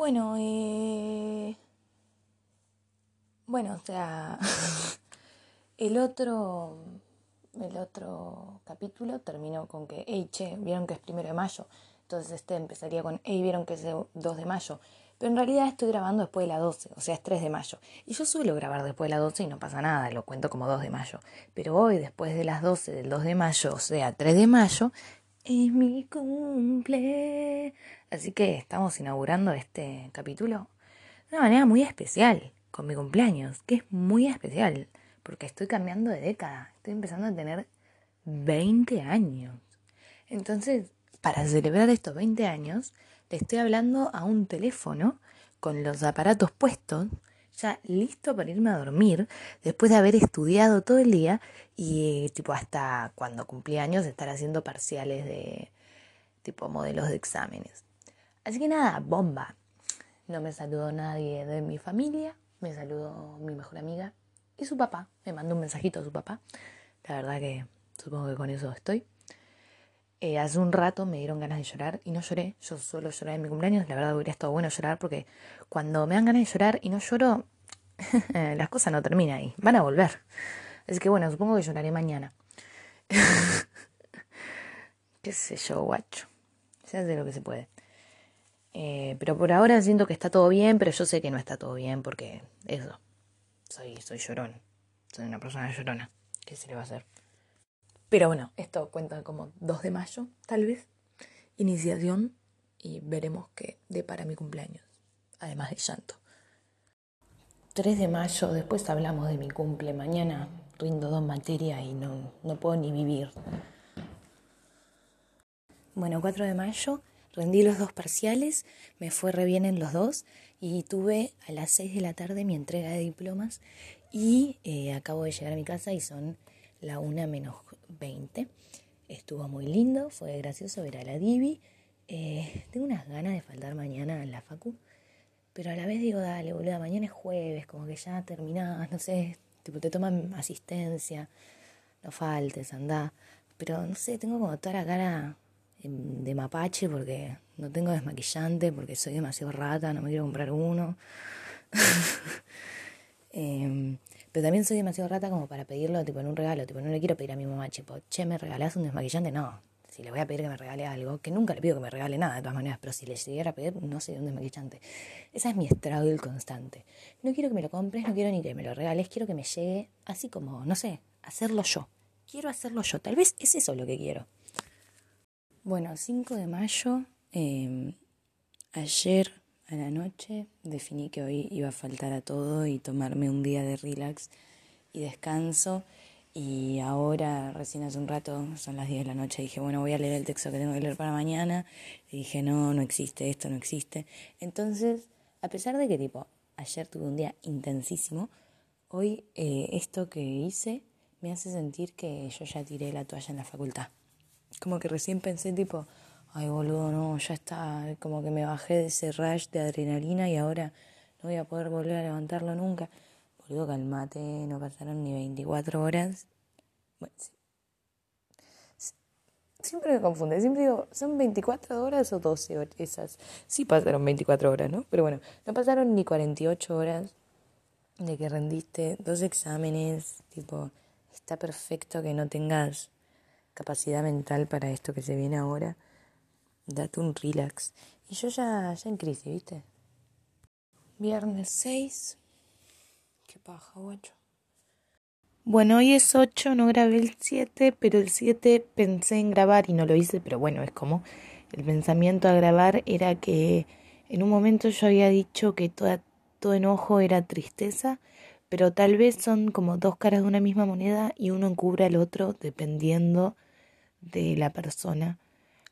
Bueno, eh... bueno, o sea, el otro, el otro capítulo terminó con que, hey, che, vieron que es primero de mayo. Entonces este empezaría con, hey, vieron que es 2 de mayo. Pero en realidad estoy grabando después de la 12, o sea, es 3 de mayo. Y yo suelo grabar después de la 12 y no pasa nada, lo cuento como 2 de mayo. Pero hoy, después de las 12 del 2 de mayo, o sea, 3 de mayo, es mi cumple. Así que estamos inaugurando este capítulo de una manera muy especial, con mi cumpleaños, que es muy especial, porque estoy cambiando de década, estoy empezando a tener 20 años. Entonces, para celebrar estos 20 años, le estoy hablando a un teléfono con los aparatos puestos, ya listo para irme a dormir, después de haber estudiado todo el día y tipo hasta cuando cumplí años estar haciendo parciales de tipo modelos de exámenes. Así que nada, bomba. No me saludó nadie de mi familia, me saludó mi mejor amiga y su papá. Me mandó un mensajito a su papá. La verdad que supongo que con eso estoy. Eh, hace un rato me dieron ganas de llorar y no lloré. Yo suelo llorar en mi cumpleaños. La verdad hubiera estado bueno llorar porque cuando me dan ganas de llorar y no lloro, las cosas no terminan ahí. Van a volver. Así que bueno, supongo que lloraré mañana. Qué sé yo, guacho. Se hace lo que se puede. Eh, pero por ahora siento que está todo bien, pero yo sé que no está todo bien porque eso. Soy, soy llorón. Soy una persona llorona. ¿Qué se le va a hacer? Pero bueno, esto cuenta como 2 de mayo, tal vez. Iniciación y veremos qué de para mi cumpleaños. Además de llanto. 3 de mayo, después hablamos de mi cumple. Mañana rindo dos materias y no, no puedo ni vivir. Bueno, 4 de mayo, rendí los dos parciales, me fue re bien en los dos y tuve a las 6 de la tarde mi entrega de diplomas y eh, acabo de llegar a mi casa y son la una menos 20. Estuvo muy lindo, fue gracioso ver a la Divi. Eh, tengo unas ganas de faltar mañana en la facu, pero a la vez digo, dale, boluda, mañana es jueves, como que ya terminás, no sé, tipo te toman asistencia, no faltes, andá. Pero no sé, tengo como toda la cara de mapache porque no tengo desmaquillante, porque soy demasiado rata, no me quiero comprar uno. eh, pero también soy demasiado rata como para pedirlo tipo en un regalo. Tipo, no le quiero pedir a mi mamá, tipo, che, ¿me regalás un desmaquillante? No. Si le voy a pedir que me regale algo, que nunca le pido que me regale nada de todas maneras, pero si le llegara a pedir, no sé, un desmaquillante. Esa es mi struggle constante. No quiero que me lo compres, no quiero ni que me lo regales, quiero que me llegue así como, no sé, hacerlo yo. Quiero hacerlo yo. Tal vez es eso lo que quiero. Bueno, 5 de mayo, eh, ayer a la noche definí que hoy iba a faltar a todo y tomarme un día de relax y descanso. Y ahora, recién hace un rato, son las 10 de la noche, dije, bueno, voy a leer el texto que tengo que leer para mañana. Y dije, no, no existe, esto no existe. Entonces, a pesar de que tipo, ayer tuve un día intensísimo, hoy eh, esto que hice me hace sentir que yo ya tiré la toalla en la facultad. Como que recién pensé tipo, ay boludo, no, ya está, como que me bajé de ese rush de adrenalina y ahora no voy a poder volver a levantarlo nunca. Boludo, calmate, no pasaron ni 24 horas. Bueno, sí. Siempre me confunde, siempre digo, ¿son 24 horas o 12 horas esas? Sí pasaron 24 horas, ¿no? Pero bueno, no pasaron ni 48 horas de que rendiste dos exámenes, tipo, está perfecto que no tengas capacidad mental para esto que se viene ahora date un relax. Y yo ya, ya en crisis, ¿viste? Viernes 6. Qué paja, guacho. Bueno, hoy es 8, no grabé el 7, pero el 7 pensé en grabar y no lo hice, pero bueno, es como el pensamiento a grabar era que en un momento yo había dicho que toda, todo enojo era tristeza, pero tal vez son como dos caras de una misma moneda y uno encubre al otro dependiendo de la persona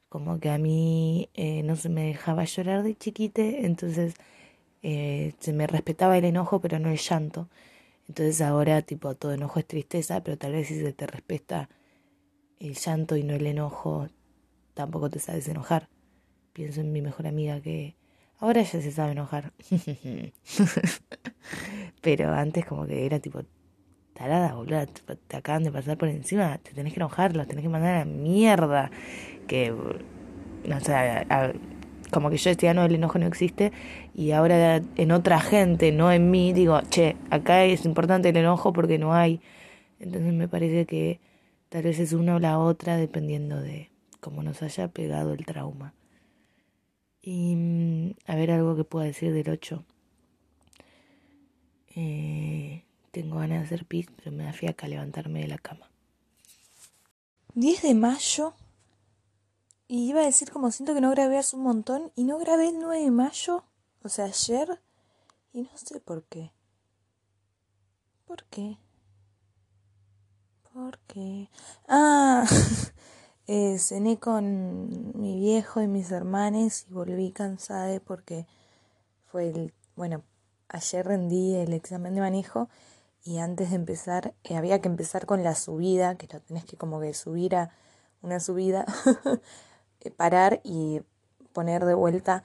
como que a mí eh, no se me dejaba llorar de chiquite, entonces eh, se me respetaba el enojo, pero no el llanto. Entonces ahora, tipo, todo enojo es tristeza, pero tal vez si se te respeta el llanto y no el enojo, tampoco te sabes enojar. Pienso en mi mejor amiga que ahora ya se sabe enojar. pero antes como que era tipo tarada, boludo, te acaban de pasar por encima, te tenés que enojar, los tenés que mandar a la mierda que, no sé, como que yo este año el enojo no existe y ahora en otra gente, no en mí, digo, che, acá es importante el enojo porque no hay. Entonces me parece que tal vez es una o la otra dependiendo de cómo nos haya pegado el trauma. Y mm, a ver algo que pueda decir del 8. Eh, tengo ganas de hacer pis, pero me da fiaca levantarme de la cama. 10 de mayo. Y iba a decir como siento que no grabé hace un montón. Y no grabé el 9 de mayo. O sea, ayer. Y no sé por qué. ¿Por qué? ¿Por qué? Ah, eh, cené con mi viejo y mis hermanos y volví cansada porque fue el, bueno, ayer rendí el examen de manejo y antes de empezar, eh, había que empezar con la subida, que lo tenés que como que subir a una subida, parar y poner de vuelta,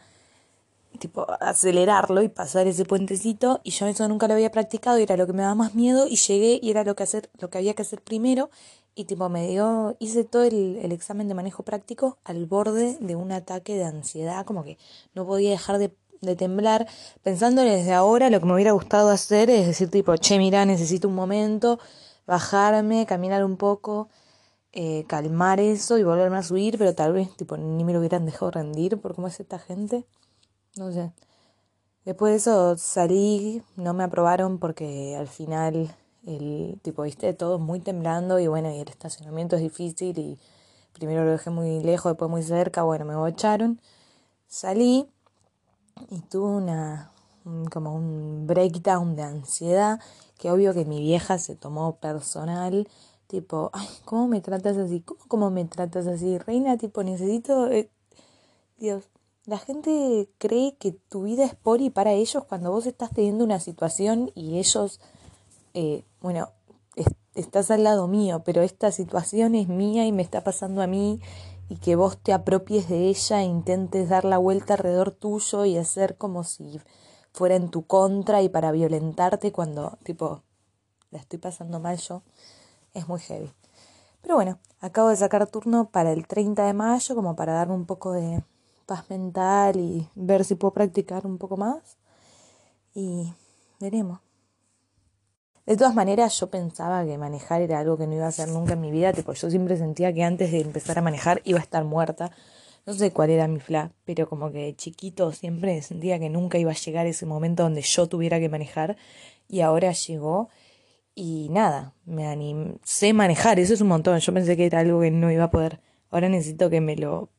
tipo acelerarlo y pasar ese puentecito. Y yo eso nunca lo había practicado y era lo que me daba más miedo y llegué y era lo que hacer, lo que había que hacer primero. Y tipo me dio, hice todo el, examen de manejo práctico al borde de un ataque de ansiedad, como que no podía dejar de de temblar, pensando desde ahora lo que me hubiera gustado hacer es decir tipo, che, mira, necesito un momento, bajarme, caminar un poco, eh, calmar eso y volverme a subir, pero tal vez tipo ni me lo hubieran dejado rendir por cómo es esta gente. No sé. Después de eso salí, no me aprobaron porque al final el tipo, viste, todo muy temblando y bueno, y el estacionamiento es difícil y primero lo dejé muy lejos, después muy cerca, bueno, me bocharon. Salí y tuve una como un breakdown de ansiedad que obvio que mi vieja se tomó personal tipo ay cómo me tratas así cómo cómo me tratas así reina tipo necesito eh, Dios la gente cree que tu vida es por y para ellos cuando vos estás teniendo una situación y ellos eh, bueno estás al lado mío pero esta situación es mía y me está pasando a mí y que vos te apropies de ella e intentes dar la vuelta alrededor tuyo y hacer como si fuera en tu contra y para violentarte cuando, tipo, la estoy pasando mal yo, es muy heavy. Pero bueno, acabo de sacar turno para el 30 de mayo como para darme un poco de paz mental y ver si puedo practicar un poco más. Y veremos. De todas maneras, yo pensaba que manejar era algo que no iba a hacer nunca en mi vida, tipo, yo siempre sentía que antes de empezar a manejar iba a estar muerta. No sé cuál era mi fla, pero como que de chiquito siempre sentía que nunca iba a llegar ese momento donde yo tuviera que manejar y ahora llegó y nada, me animé, sé manejar, eso es un montón, yo pensé que era algo que no iba a poder. Ahora necesito que me lo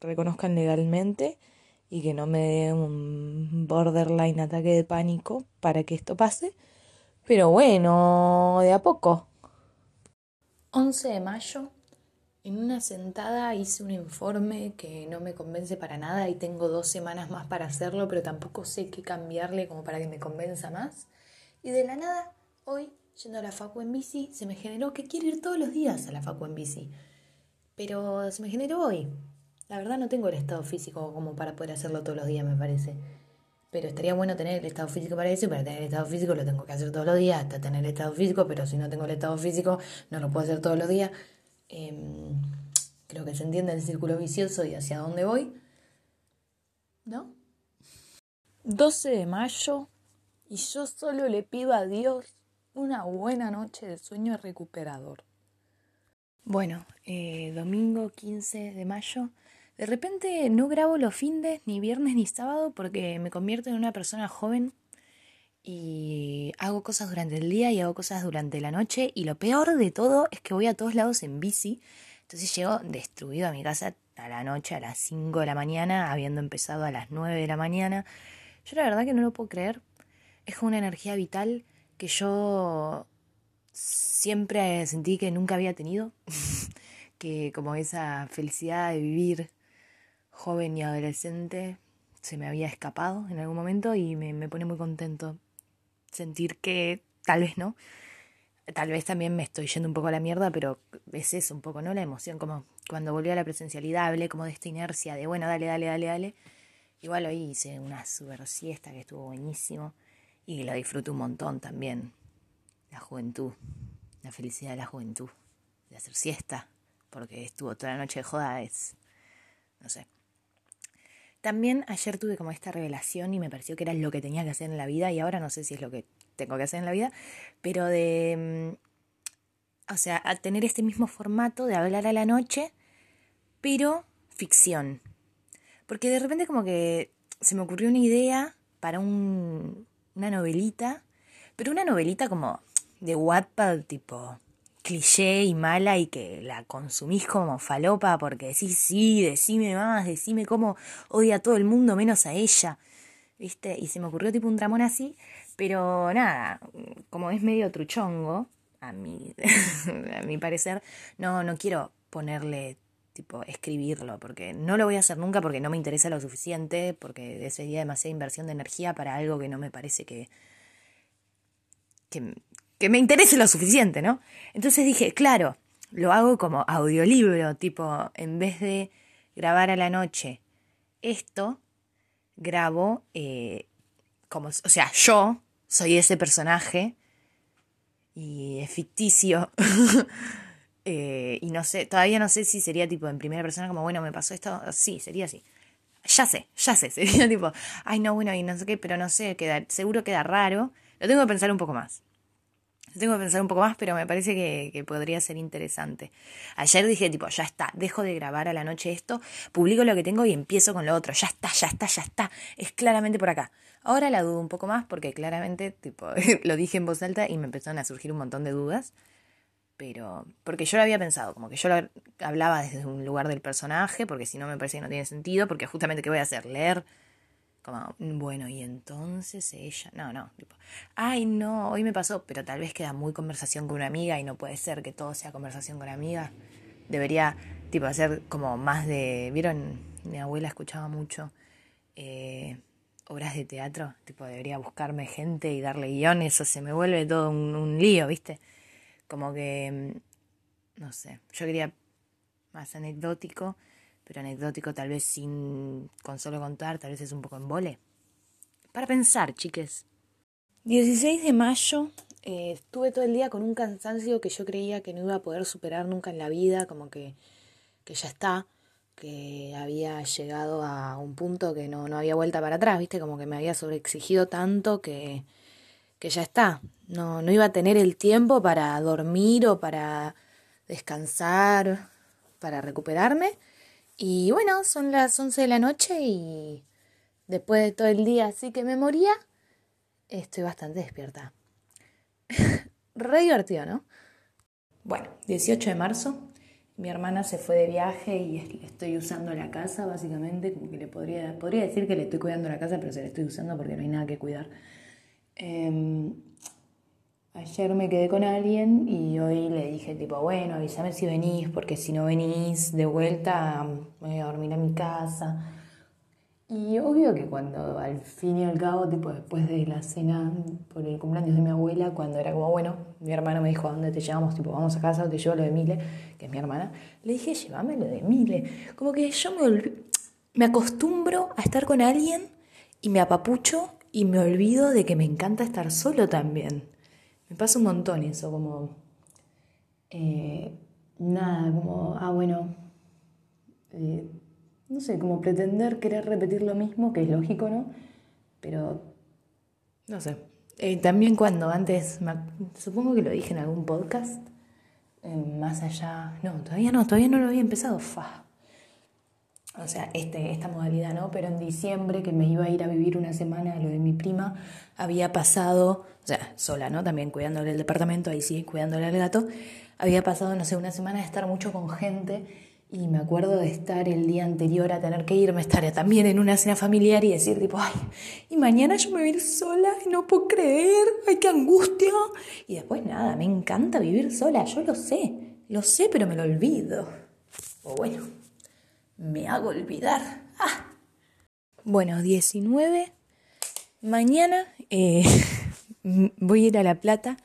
reconozcan legalmente y que no me dé un borderline ataque de pánico para que esto pase. Pero bueno, de a poco. 11 de mayo. En una sentada hice un informe que no me convence para nada y tengo dos semanas más para hacerlo, pero tampoco sé qué cambiarle como para que me convenza más. Y de la nada, hoy, yendo a la facu en bici, se me generó que quiero ir todos los días a la facu en bici. Pero se me generó hoy. La verdad no tengo el estado físico como para poder hacerlo todos los días, me parece. Pero estaría bueno tener el estado físico para eso y para tener el estado físico lo tengo que hacer todos los días hasta tener el estado físico, pero si no tengo el estado físico no lo puedo hacer todos los días. Em, creo que se entiende el círculo vicioso y hacia dónde voy. ¿No? 12 de mayo y yo solo le pido a Dios una buena noche de sueño recuperador. Bueno, eh, domingo 15 de mayo de repente no grabo los fines, ni viernes ni sábado, porque me convierto en una persona joven y hago cosas durante el día y hago cosas durante la noche. Y lo peor de todo es que voy a todos lados en bici. Entonces llego destruido a mi casa a la noche, a las 5 de la mañana, habiendo empezado a las 9 de la mañana. Yo la verdad que no lo puedo creer. Es una energía vital que yo siempre sentí que nunca había tenido. que como esa felicidad de vivir joven y adolescente se me había escapado en algún momento y me, pone muy contento sentir que tal vez no, tal vez también me estoy yendo un poco a la mierda, pero es eso un poco, ¿no? La emoción, como cuando volví a la presencialidad, hablé como de esta inercia de, bueno, dale, dale, dale, dale. Igual hoy hice una super siesta que estuvo buenísimo y lo disfruto un montón también. La juventud, la felicidad de la juventud, de hacer siesta, porque estuvo toda la noche de joda, es, no sé, también ayer tuve como esta revelación y me pareció que era lo que tenía que hacer en la vida y ahora no sé si es lo que tengo que hacer en la vida, pero de, mm, o sea, al tener este mismo formato de hablar a la noche, pero ficción. Porque de repente como que se me ocurrió una idea para un, una novelita, pero una novelita como de Wattpad tipo cliché y mala y que la consumís como falopa porque decís, sí, decime más, decime cómo odia a todo el mundo menos a ella. ¿Viste? Y se me ocurrió tipo un tramón así, pero nada, como es medio truchongo, a mi, a mi parecer, no, no quiero ponerle tipo escribirlo, porque no lo voy a hacer nunca porque no me interesa lo suficiente, porque sería demasiada inversión de energía para algo que no me parece que, que, me interese lo suficiente, ¿no? Entonces dije, claro, lo hago como audiolibro, tipo, en vez de grabar a la noche esto, grabo eh, como, o sea, yo soy ese personaje y es ficticio. eh, y no sé, todavía no sé si sería tipo en primera persona, como, bueno, me pasó esto. Sí, sería así. Ya sé, ya sé, sería tipo, ay, no, bueno, y no sé qué, pero no sé, queda, seguro queda raro. Lo tengo que pensar un poco más. Tengo que pensar un poco más, pero me parece que, podría ser interesante. Ayer dije, tipo, ya está, dejo de grabar a la noche esto, publico lo que tengo y empiezo con lo otro. Ya está, ya está, ya está. Es claramente por acá. Ahora la dudo un poco más porque claramente, tipo, lo dije en voz alta y me empezaron a surgir un montón de dudas. Pero, porque yo lo había pensado, como que yo lo hablaba desde un lugar del personaje, porque si no me parece que no tiene sentido, porque justamente, ¿qué voy a hacer? Leer como, bueno, y entonces ella, no, no, tipo, ay, no, hoy me pasó, pero tal vez queda muy conversación con una amiga y no puede ser que todo sea conversación con amiga. Debería, tipo, hacer como más de, ¿vieron? Mi abuela escuchaba mucho eh, obras de teatro, tipo, debería buscarme gente y darle guiones, eso se me vuelve todo un, un lío, ¿viste? Como que, mm, no sé, yo quería más anecdótico pero anecdótico tal vez sin con solo contar, tal vez es un poco en vole. Para pensar, chiques. 16 de mayo, eh, estuve todo el día con un cansancio que yo creía que no iba a poder superar nunca en la vida, como que, que ya está, que había llegado a un punto que no, no había vuelta para atrás, viste, como que me había sobreexigido tanto que, que ya está. No, no iba a tener el tiempo para dormir o para descansar, para recuperarme. Y bueno, son las 11 de la noche y después de todo el día así que me moría, estoy bastante despierta. Re divertido, ¿no? Bueno, 18 de marzo, mi hermana se fue de viaje y estoy usando la casa, básicamente, como que le podría, podría decir que le estoy cuidando la casa, pero se la estoy usando porque no hay nada que cuidar. Em, Ayer me quedé con alguien y hoy le dije tipo, bueno, avísame si venís, porque si no venís de vuelta me voy a dormir a mi casa. Y obvio que cuando al fin y al cabo, tipo después de la cena por el cumpleaños de mi abuela, cuando era como, bueno, mi hermano me dijo, ¿a dónde te llevamos? Tipo, vamos a casa o te llevo lo de Mile, que es mi hermana. Le dije, llévame lo de Mile. Como que yo me, me acostumbro a estar con alguien y me apapucho y me olvido de que me encanta estar solo también. Me pasa un montón eso, como... Eh, nada, como, ah, bueno, eh, no sé, como pretender querer repetir lo mismo, que es lógico, ¿no? Pero, no sé. Eh, también cuando antes, supongo que lo dije en algún podcast, más allá, no, todavía no, todavía no lo había empezado, fa. O sea, este, esta modalidad, ¿no? Pero en diciembre, que me iba a ir a vivir una semana lo de mi prima, había pasado o sea, sola, ¿no? También cuidándole el departamento, ahí sí, cuidándole al gato. Había pasado, no sé, una semana de estar mucho con gente y me acuerdo de estar el día anterior a tener que irme, estar también en una cena familiar y decir tipo, ay, y mañana yo me voy a ir sola y no puedo creer, ay, qué angustia. Y después nada, me encanta vivir sola, yo lo sé, lo sé, pero me lo olvido. O bueno, me hago olvidar. Ah. Bueno, 19. Mañana eh, voy a ir a La Plata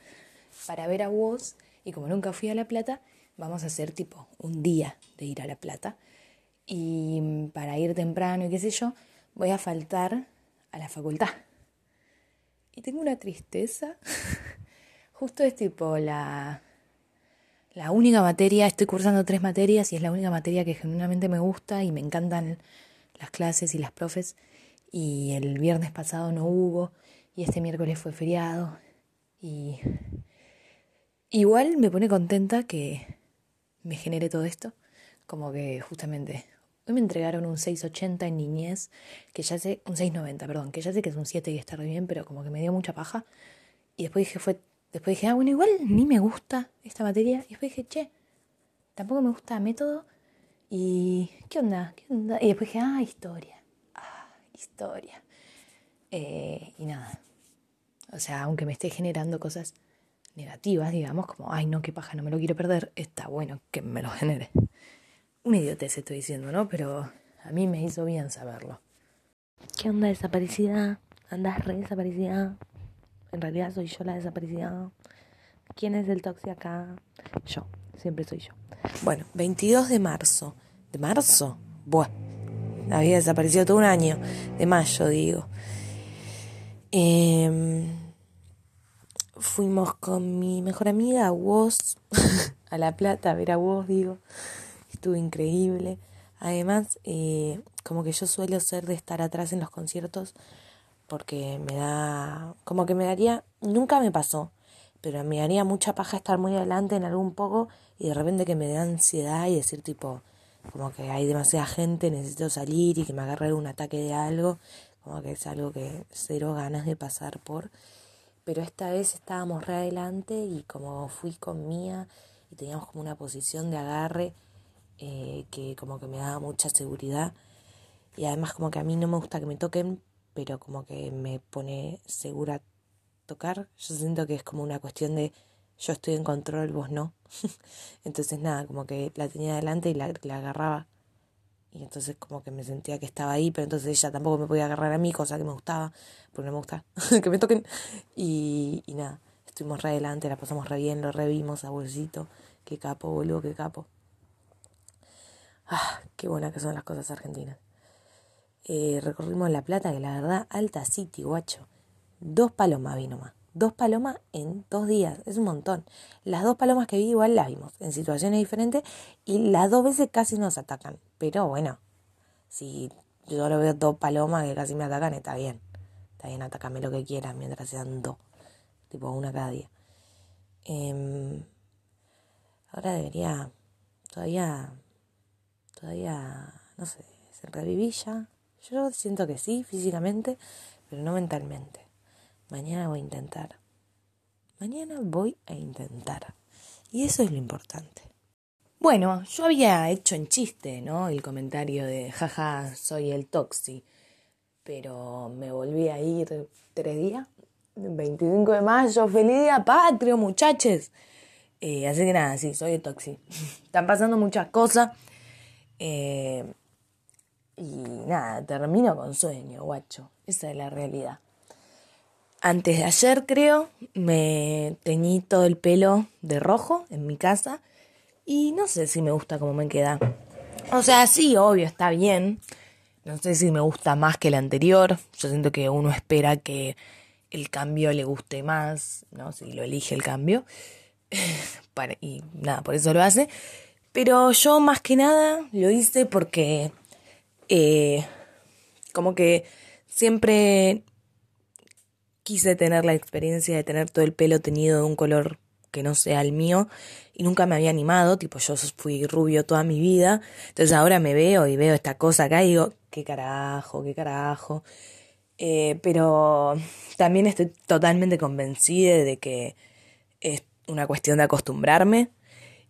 para ver a vos y como nunca fui a La Plata, vamos a hacer tipo un día de ir a La Plata y para ir temprano y qué sé yo, voy a faltar a la facultad. Y tengo una tristeza. Justo es tipo la, la única materia, estoy cursando tres materias y es la única materia que genuinamente me gusta y me encantan las clases y las profes. Y el viernes pasado no hubo y este miércoles fue feriado. Y igual me pone contenta que me genere todo esto, como que justamente hoy me entregaron un 680 en niñez, que ya sé, un 690, perdón, que ya sé que es un 7 y está bien, pero como que me dio mucha paja. Y después dije fue después dije, ah, bueno, igual ni me gusta esta materia y después dije, che, tampoco me gusta método y ¿qué onda? ¿Qué onda? Y después dije, ah, historia. Ah, historia. Eh, y nada. O sea, aunque me esté generando cosas negativas, digamos, como, ay, no, qué paja, no me lo quiero perder, está bueno que me lo genere. Un idiotez estoy diciendo, ¿no? Pero a mí me hizo bien saberlo. ¿Qué onda desaparecida? ¿Andas re desaparecida? En realidad soy yo la desaparecida. ¿Quién es el tóxico acá? Yo, siempre soy yo. Bueno, 22 de marzo. ¿De marzo? Buah. Había desaparecido todo un año. De mayo, digo. Em, fuimos con mi mejor amiga a Woz, a La Plata, a ver a Woz, digo. Estuvo increíble. Además, eh, como que yo suelo ser de estar atrás en los conciertos porque me da, como que me daría, nunca me pasó, pero me haría mucha paja estar muy adelante en algún poco y de repente que me dé ansiedad y decir tipo, como que hay demasiada gente, necesito salir y que me agarre un ataque de algo, como que es algo que cero ganas de pasar por. Pero esta vez estábamos re adelante y como fui con Mía y teníamos como una posición de agarre eh, que como que me daba mucha seguridad y además como que a mí no me gusta que me toquen, pero como que me pone segura tocar. Yo siento que es como una cuestión de yo estoy en control, vos no. entonces nada, como que la tenía adelante y la, la agarraba. Y entonces como que me sentía que estaba ahí, pero entonces ella tampoco me podía agarrar a mí, cosa que me gustaba, porque no me gusta que me toquen. Y, nada, estuvimos re adelante, la pasamos re bien, lo revimos a bolsito. Qué capo, boludo, qué capo. Ah, qué buenas que son las cosas argentinas. Eh, recorrimos La Plata, que la verdad, alta city, guacho. Dos palomas vino más. Dos palomas en dos días, es un montón. Las dos palomas que vi igual las vimos en situaciones diferentes y las dos veces casi nos atacan. Pero bueno, si yo lo veo dos palomas que casi me atacan, está bien. Está bien, atacame lo que quieras mientras sean dos. Tipo una cada día. Em, ahora debería, todavía, todavía, no sé, se reviví ya. Yo siento que sí, físicamente, pero no mentalmente. Mañana voy a intentar. Mañana voy a intentar. Y eso es lo importante. Bueno, yo había hecho en chiste, ¿no? El comentario de, jaja, soy el toxi. Pero me volví a ir tres días. 25 de mayo, feliz día patrio, muchachos. Eh, así que nada, sí, soy el toxi. Están pasando muchas cosas. Eh, y nada, termino con sueño, guacho. Esa es la realidad. Antes de ayer, creo, me teñí todo el pelo de rojo en mi casa y no sé si me gusta cómo me queda. O sea, sí, obvio, está bien. No sé si me gusta más que el anterior. Yo siento que uno espera que el cambio le guste más, ¿no? Si lo elige el cambio. y nada, por eso lo hace. Pero yo más que nada lo hice porque eh, como que siempre quise tener la experiencia de tener todo el pelo teñido de un color que no sea el mío y nunca me había animado, tipo yo fui rubio toda mi vida, entonces ahora me veo y veo esta cosa acá y digo, qué carajo, qué carajo. Eh, pero también estoy totalmente convencida de que es una cuestión de acostumbrarme.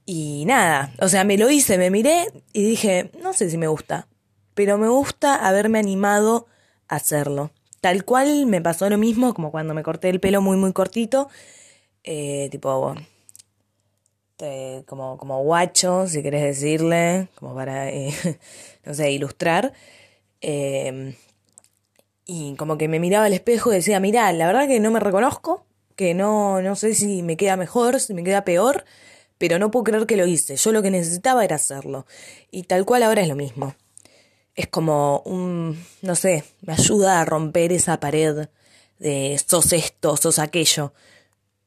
Y nada, o sea, me lo hice, me miré y dije, no sé si me gusta pero me gusta haberme animado a hacerlo. Tal cual me pasó lo mismo como cuando me corté el pelo muy muy cortito, eh, tipo como, como guacho, si querés decirle, como para, eh, no sé, ilustrar. Em, y como que me miraba al espejo y decía, mirá, la verdad que no me reconozco, que no, no sé si me queda mejor, si me queda peor, pero no puedo creer que lo hice. Yo lo que necesitaba era hacerlo. Y tal cual ahora es lo mismo es como un, no sé, me ayuda a romper esa pared de sos esto, sos aquello.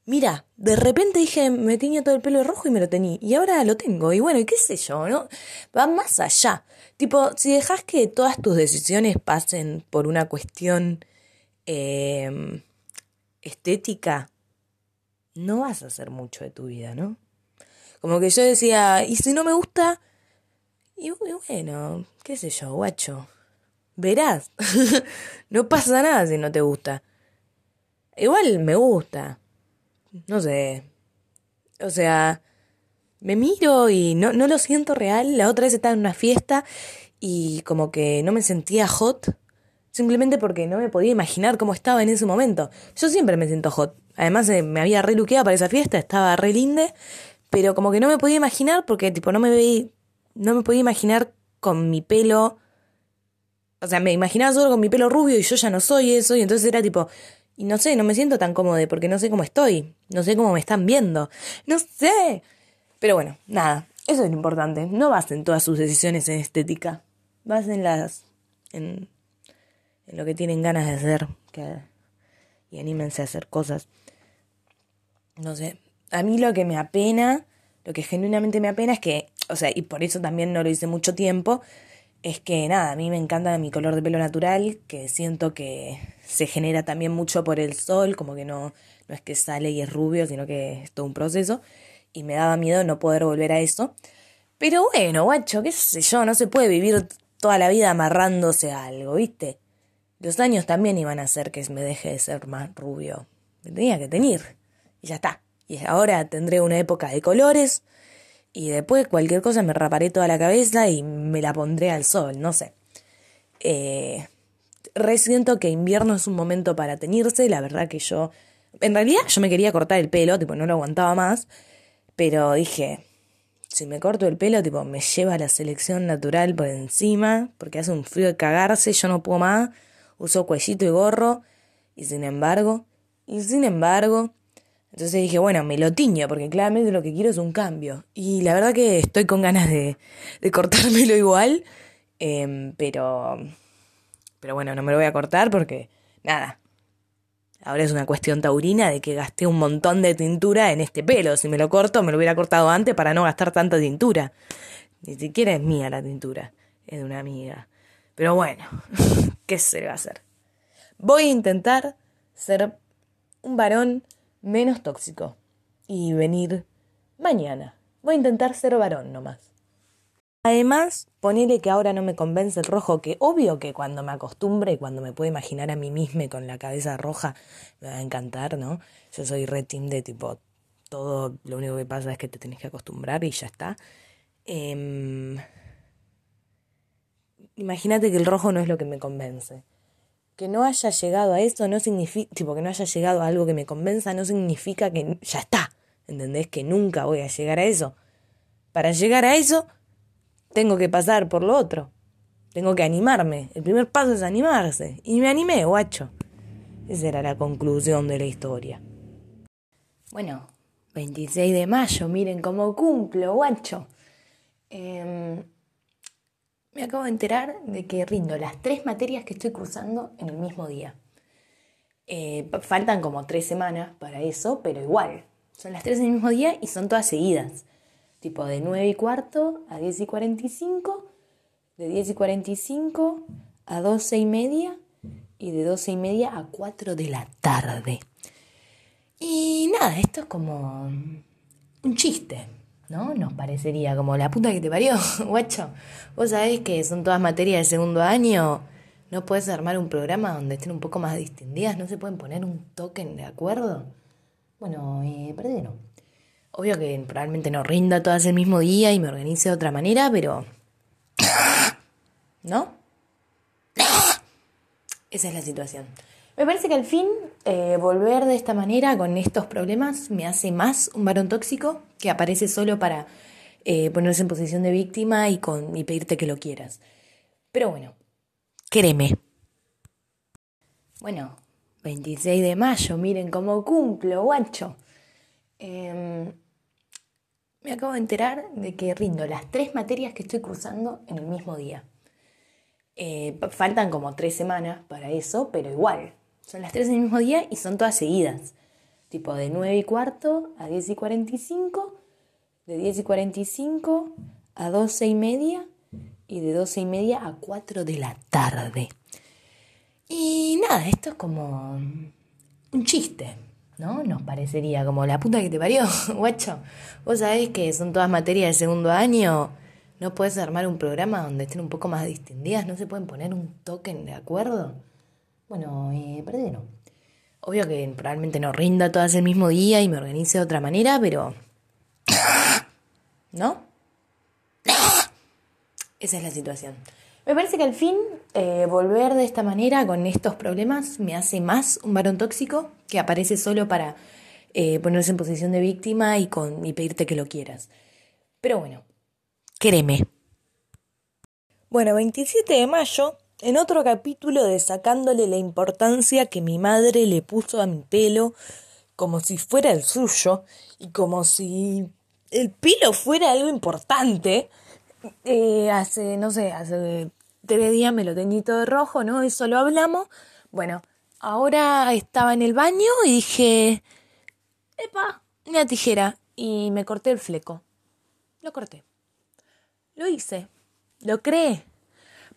Mira, de repente dije, me tenía todo el pelo rojo y me lo tenía. Y ahora lo tengo. Y bueno, qué sé yo, ¿no? Va más allá. Tipo, si dejas que todas tus decisiones pasen por una cuestión em, estética, no vas a hacer mucho de tu vida, ¿no? Como que yo decía, y si no me gusta, y bueno, qué sé yo, guacho. Verás, no pasa nada si no te gusta. Igual me gusta no sé. O sea, me miro y no, no lo siento real. La otra vez estaba en una fiesta y como que no me sentía hot. Simplemente porque no me podía imaginar cómo estaba en ese momento. Yo siempre me siento hot. Además eh, me había reluqueado para esa fiesta, estaba re linde. Pero como que no me podía imaginar porque tipo no me veía, no me podía imaginar con mi pelo. O sea, me imaginaba solo con mi pelo rubio y yo ya no soy eso. Y entonces era tipo, y no sé, no me siento tan cómodo porque no sé cómo estoy. No sé cómo me están viendo. No sé. Pero bueno, nada. Eso es lo importante. No basen todas sus decisiones en estética. Basen las. en. en lo que tienen ganas de hacer. Que, y anímense a hacer cosas. No sé. A mí lo que me apena. Lo que genuinamente me apena es que. O sea, y por eso también no lo hice mucho tiempo es que nada, a mí me encanta mi color de pelo natural, que siento que se genera también mucho por el sol, como que no, no es que sale y es rubio, sino que es todo un proceso, y me daba miedo no poder volver a eso. Pero bueno, guacho, qué sé yo, no se puede vivir toda la vida amarrándose a algo, ¿viste? Los años también iban a hacer que me deje de ser más rubio. Me tenía que tener. Y ya está. Y ahora tendré una época de colores, y después cualquier cosa me raparé toda la cabeza y me la pondré al sol, no sé. Eh, resiento que invierno es un momento para teñirse, la verdad que yo... En realidad yo me quería cortar el pelo, tipo no lo aguantaba más, pero dije, si me corto el pelo, tipo me lleva la selección natural por encima, porque hace un frío de cagarse, yo no puedo más, uso cuellito y gorro, y sin embargo, y sin embargo, entonces dije, bueno, me lo tiño, porque claramente lo que quiero es un cambio. Y la verdad que estoy con ganas de, cortármelo igual, em, pero, pero bueno, no me lo voy a cortar porque, nada, ahora es una cuestión taurina de que gasté un montón de tintura en este pelo. Si me lo corto, me lo hubiera cortado antes para no gastar tanta tintura. Ni siquiera es mía la tintura, es de una amiga. Pero bueno, ¿qué se va a hacer? Voy a intentar ser un varón menos tóxico y venir mañana. Voy a intentar ser varón nomás. Además, ponele que ahora no me convence el rojo, que obvio que cuando me acostumbre y cuando me puedo imaginar a mí misma con la cabeza roja, me va a encantar, ¿no? Yo soy re team de tipo, todo lo único que pasa es que te tenés que acostumbrar y ya está. Em, imagínate que el rojo no es lo que me convence que no haya llegado a eso no significa, tipo, que no haya llegado a algo que me convenza, no significa que ya está. ¿Entendés? Que nunca voy a llegar a eso. Para llegar a eso, tengo que pasar por lo otro. Tengo que animarme. El primer paso es animarse. Y me animé, guacho. Esa era la conclusión de la historia. Bueno, 26 de mayo, miren cómo cumplo, guacho. Eh, me acabo de enterar de que rindo las tres materias que estoy cursando en el mismo día. Eh, faltan como tres semanas para eso, pero igual. Son las tres en el mismo día y son todas seguidas. Tipo de 9 y cuarto a 10 y 45, de 10 y 45 a 12 y media y de 12 y media a 4 de la tarde. Y nada, esto es como un chiste. ¿No? Nos parecería como la puta que te parió, guacho. Vos sabés que son todas materias de segundo año. ¿No puedes armar un programa donde estén un poco más distinguidas? ¿No se pueden poner un token de acuerdo? Bueno, eh. Obvio que probablemente no rinda todas el mismo día y me organice de otra manera, pero... ¿No? Esa es la situación. Me parece que al fin eh, volver de esta manera con estos problemas me hace más un varón tóxico que aparece solo para eh, ponerse en posición de víctima y, con, y pedirte que lo quieras. Pero bueno, créeme. Bueno, 26 de mayo, miren cómo cumplo, guacho. Em, me acabo de enterar de que rindo las tres materias que estoy cursando en el mismo día. Eh, faltan como tres semanas para eso, pero igual, son las tres en el mismo día y son todas seguidas. tipo de 9 y cuarto a 10 y 45, de 10 y 45 a 12 y media y de 12 y media a 4 de la tarde. Y nada, esto es como un chiste, ¿no? Nos parecería como la puta que te parió, guacho. Vos sabés que son todas materias de segundo año. ¿No puedes armar un programa donde estén un poco más distinguidas? ¿No se pueden poner un token de acuerdo? Bueno, eh, parece que no. Obvio que probablemente no rinda todas el mismo día y me organice de otra manera, pero... ¿No? Esa es la situación. Me parece que al fin eh, volver de esta manera con estos problemas me hace más un varón tóxico que aparece solo para eh, ponerse en posición de víctima y, con, y pedirte que lo quieras. Pero bueno, créeme. Bueno, 27 de mayo, en otro capítulo de sacándole la importancia que mi madre le puso a mi pelo como si fuera el suyo y como si el pelo fuera algo importante. Eh, hace, no sé, hace tres días me lo teñí todo de rojo, ¿no? Eso lo hablamos. Bueno, ahora estaba en el baño y dije, epa, una tijera. Y me corté el fleco. Lo corté. Lo hice. Lo creé.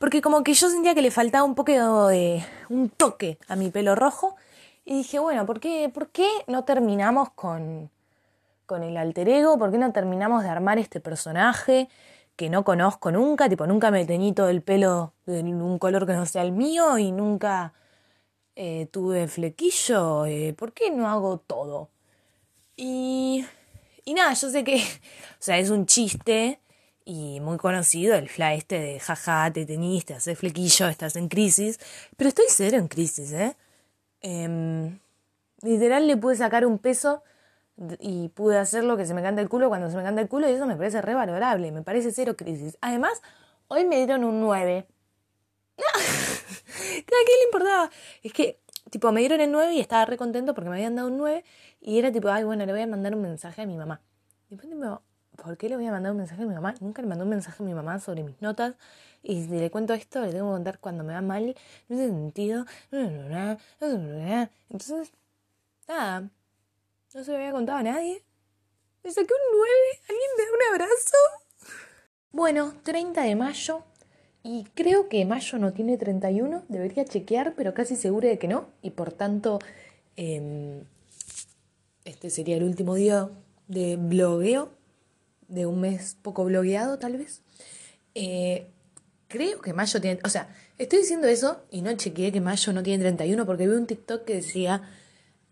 Porque como que yo sentía que le faltaba un poco de un toque a mi pelo rojo. Y dije, bueno, ¿por qué, ¿por qué no terminamos con, con el alter ego? ¿Por qué no terminamos de armar este personaje? que no conozco nunca, tipo nunca me teñí todo el pelo de un color que no sea el mío y nunca eh, tuve flequillo, eh, ¿por qué no hago todo? Y, y nada, yo sé que, o sea, es un chiste y muy conocido el fly este de jaja, te teñiste, haces flequillo, estás en crisis, pero estoy cero en crisis, ¿eh? eh literal le pude sacar un peso y pude hacer lo que se me canta el culo cuando se me canta el culo y eso me parece revalorable, me parece cero crisis. Además, hoy me dieron un 9. ¿Qué le importaba? Es que, tipo, me dieron el 9 y estaba re contento porque me habían dado un 9 y era tipo, ay, bueno, le voy a mandar un mensaje a mi mamá. Y después tipo, ¿por qué le voy a mandar un mensaje a mi mamá? Nunca le mandé un mensaje a mi mamá sobre mis notas y si le cuento esto, le tengo que contar cuando me va mal, no tiene sentido. Entonces, nada no se lo había contado a nadie. Me saqué un 9. ¿Alguien me da un abrazo? Bueno, 30 de mayo. Y creo que mayo no tiene 31. Debería chequear, pero casi seguro de que no. Y por tanto, em, este sería el último día de blogueo. De un mes poco blogueado, tal vez. Eh, creo que mayo tiene. O sea, estoy diciendo eso y no chequeé que mayo no tiene 31 porque vi un TikTok que decía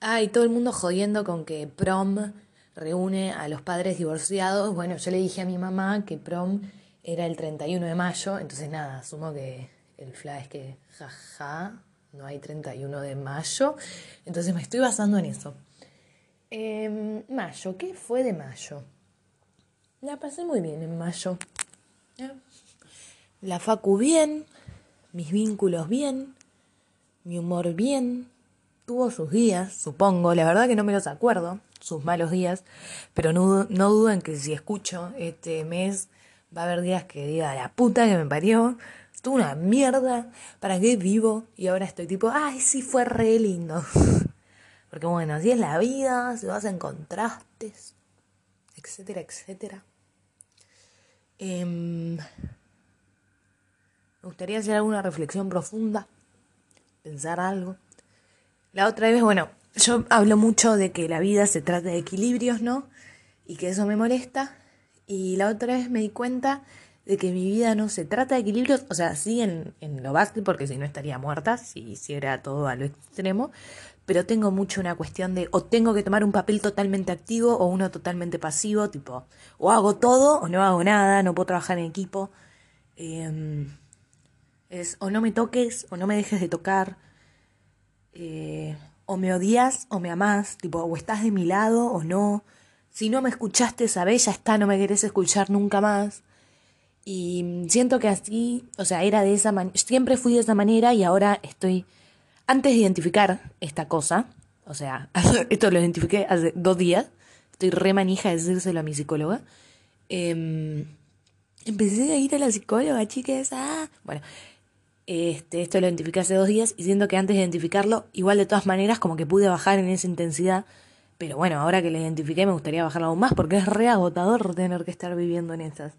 Ay, todo el mundo jodiendo con que prom reúne a los padres divorciados. Bueno, yo le dije a mi mamá que prom era el 31 de mayo, entonces nada, asumo que el flash es que jaja, no hay 31 de mayo, entonces me estoy basando en eso. Em, mayo, ¿qué fue de mayo? La pasé muy bien en mayo. La facu bien, mis vínculos bien, mi humor bien, tuvo sus días, supongo, la verdad que no me los acuerdo, sus malos días, pero no, no duden que si escucho este mes va a haber días que diga la puta que me parió, estuvo una mierda, ¿para qué vivo? Y ahora estoy tipo, ay, sí fue re lindo. Porque bueno, así es la vida, se basa en contrastes, etcétera, etcétera. Em, me gustaría hacer alguna reflexión profunda, pensar algo. La otra vez, bueno, yo hablo mucho de que la vida se trata de equilibrios, ¿no? Y que eso me molesta. Y la otra vez me di cuenta de que mi vida no se trata de equilibrios, o sea, sí en, en lo básico, porque si no estaría muerta, si hiciera todo a lo extremo, pero tengo mucho una cuestión de o tengo que tomar un papel totalmente activo o uno totalmente pasivo, tipo, o hago todo o no hago nada, no puedo trabajar en equipo. Em, es o no me toques o no me dejes de tocar eh, o me odias o me amás, tipo, o estás de mi lado o no. Si no me escuchaste, sabes, ya está, no me querés escuchar nunca más. Y siento que así, o sea, era de esa manera, siempre fui de esa manera y ahora estoy, antes de identificar esta cosa, o sea, esto lo identifiqué hace dos días, estoy re manija de decírselo a mi psicóloga, em, empecé a ir a la psicóloga, chicas, ah, bueno, este, esto lo identifiqué hace dos días y siento que antes de identificarlo, igual de todas maneras, como que pude bajar en esa intensidad, Pero bueno, ahora que la identifiqué me gustaría bajarla aún más porque es re agotador tener que estar viviendo en esas.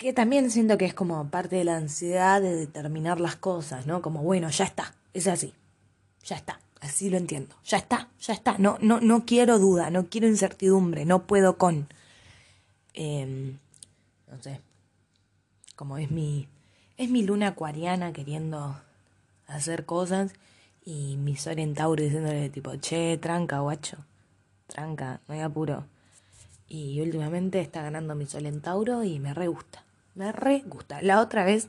Que también siento que es como parte de la ansiedad de determinar las cosas, ¿no? Como, bueno, ya está, es así, ya está, así lo entiendo, ya está, ya está, no, no, no quiero duda, no quiero incertidumbre, no puedo con. Em, no sé, como es mi, es mi luna acuariana queriendo hacer cosas y mi sol en Tauro diciéndole tipo, che, tranca, guacho, tranca, no hay apuro. Y últimamente está ganando mi sol en Tauro y me re gusta. Me re gusta. La otra vez,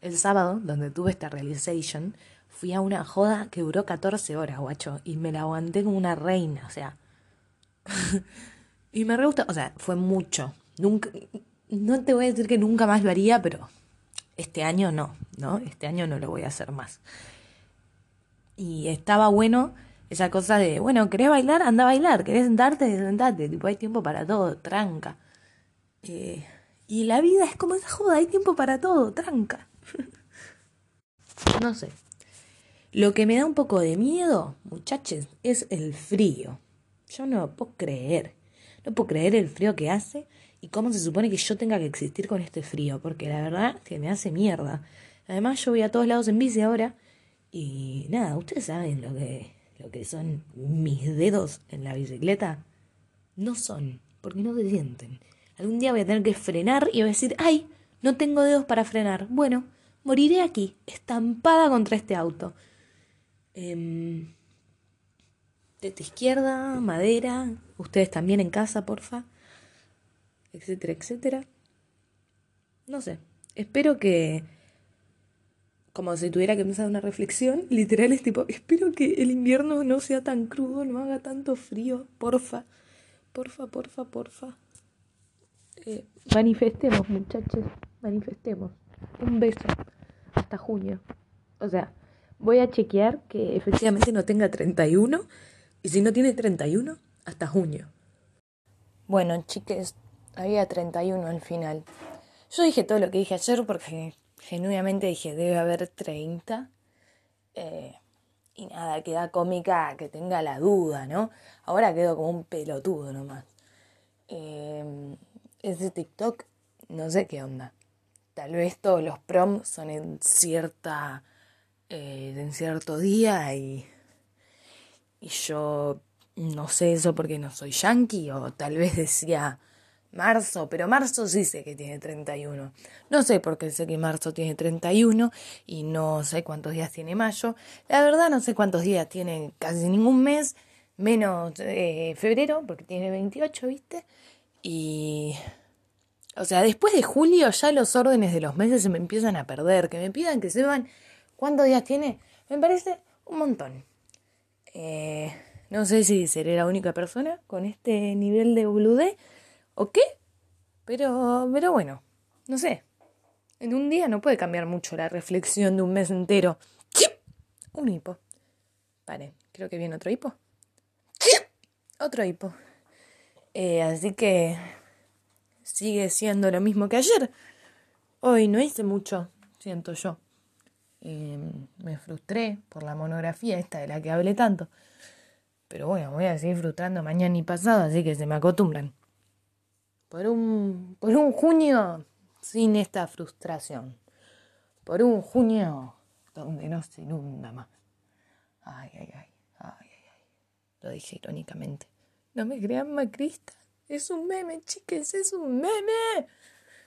el sábado, donde tuve esta realization, fui a una joda que duró 14 horas, guacho, y me la aguanté como una reina, o sea. y me re gusta, o sea, fue mucho. Nunca, no te voy a decir que nunca más lo haría, pero este año no, ¿no? Este año no lo voy a hacer más. Y estaba bueno esa cosa de, bueno, ¿querés bailar? Anda a bailar, ¿querés sentarte? Sentate, tipo, hay tiempo para todo, tranca. Eh, y la vida es como esa joda, hay tiempo para todo, tranca. no sé. Lo que me da un poco de miedo, muchachos, es el frío. Yo no puedo creer. No puedo creer el frío que hace y cómo se supone que yo tenga que existir con este frío, porque la verdad que me hace mierda. Además yo voy a todos lados en bici ahora y nada, ustedes saben lo que, lo que son mis dedos en la bicicleta. No son, porque no se sienten. Algún día voy a tener que frenar y voy a decir, ay, no tengo dedos para frenar. Bueno, moriré aquí, estampada contra este auto. Eh, tu izquierda, madera, ustedes también en casa, porfa, etcétera, etcétera. No sé, espero que, como si tuviera que empezar una reflexión, literal es tipo, espero que el invierno no sea tan crudo, no haga tanto frío, porfa, porfa, porfa, porfa. Eh, manifestemos, muchachos, manifestemos. Un beso. Hasta junio. O sea, voy a chequear que efectivamente no tenga 31. Y si no tiene 31, hasta junio. Bueno, chiques, había 31 al final. Yo dije todo lo que dije ayer porque genuinamente dije, debe haber 30. Eh, y nada, queda cómica que tenga la duda, ¿no? Ahora quedo como un pelotudo nomás. Eh, ese TikTok, no sé qué onda. Tal vez todos los proms son en cierta. Eh, en cierto día y. Y yo no sé eso porque no soy yankee, o tal vez decía marzo, pero marzo sí sé que tiene 31. No sé por qué sé que marzo tiene 31 y no sé cuántos días tiene mayo. La verdad no sé cuántos días tiene casi ningún mes, menos eh, febrero, porque tiene 28, ¿viste? Y... O sea, después de julio ya los órdenes de los meses se me empiezan a perder. Que me pidan que sepan cuántos días tiene, me parece un montón. Eh, no sé si seré la única persona con este nivel de boludez o qué, pero, pero bueno, no sé. En un día no puede cambiar mucho la reflexión de un mes entero. Un hipo. Vale, creo que viene otro hipo. Otro hipo. Eh, así que sigue siendo lo mismo que ayer. Hoy no hice mucho, siento yo. Em, me frustré por la monografía esta de la que hablé tanto. Pero bueno, voy a seguir frustrando mañana y pasado, así que se me acostumbran. Por un, por un junio sin esta frustración. Por un junio donde no se inunda más. Ay, ay, ay, ay, ay, ay. Lo dije irónicamente. No me crean macrista. Es un meme, chiques, es un meme.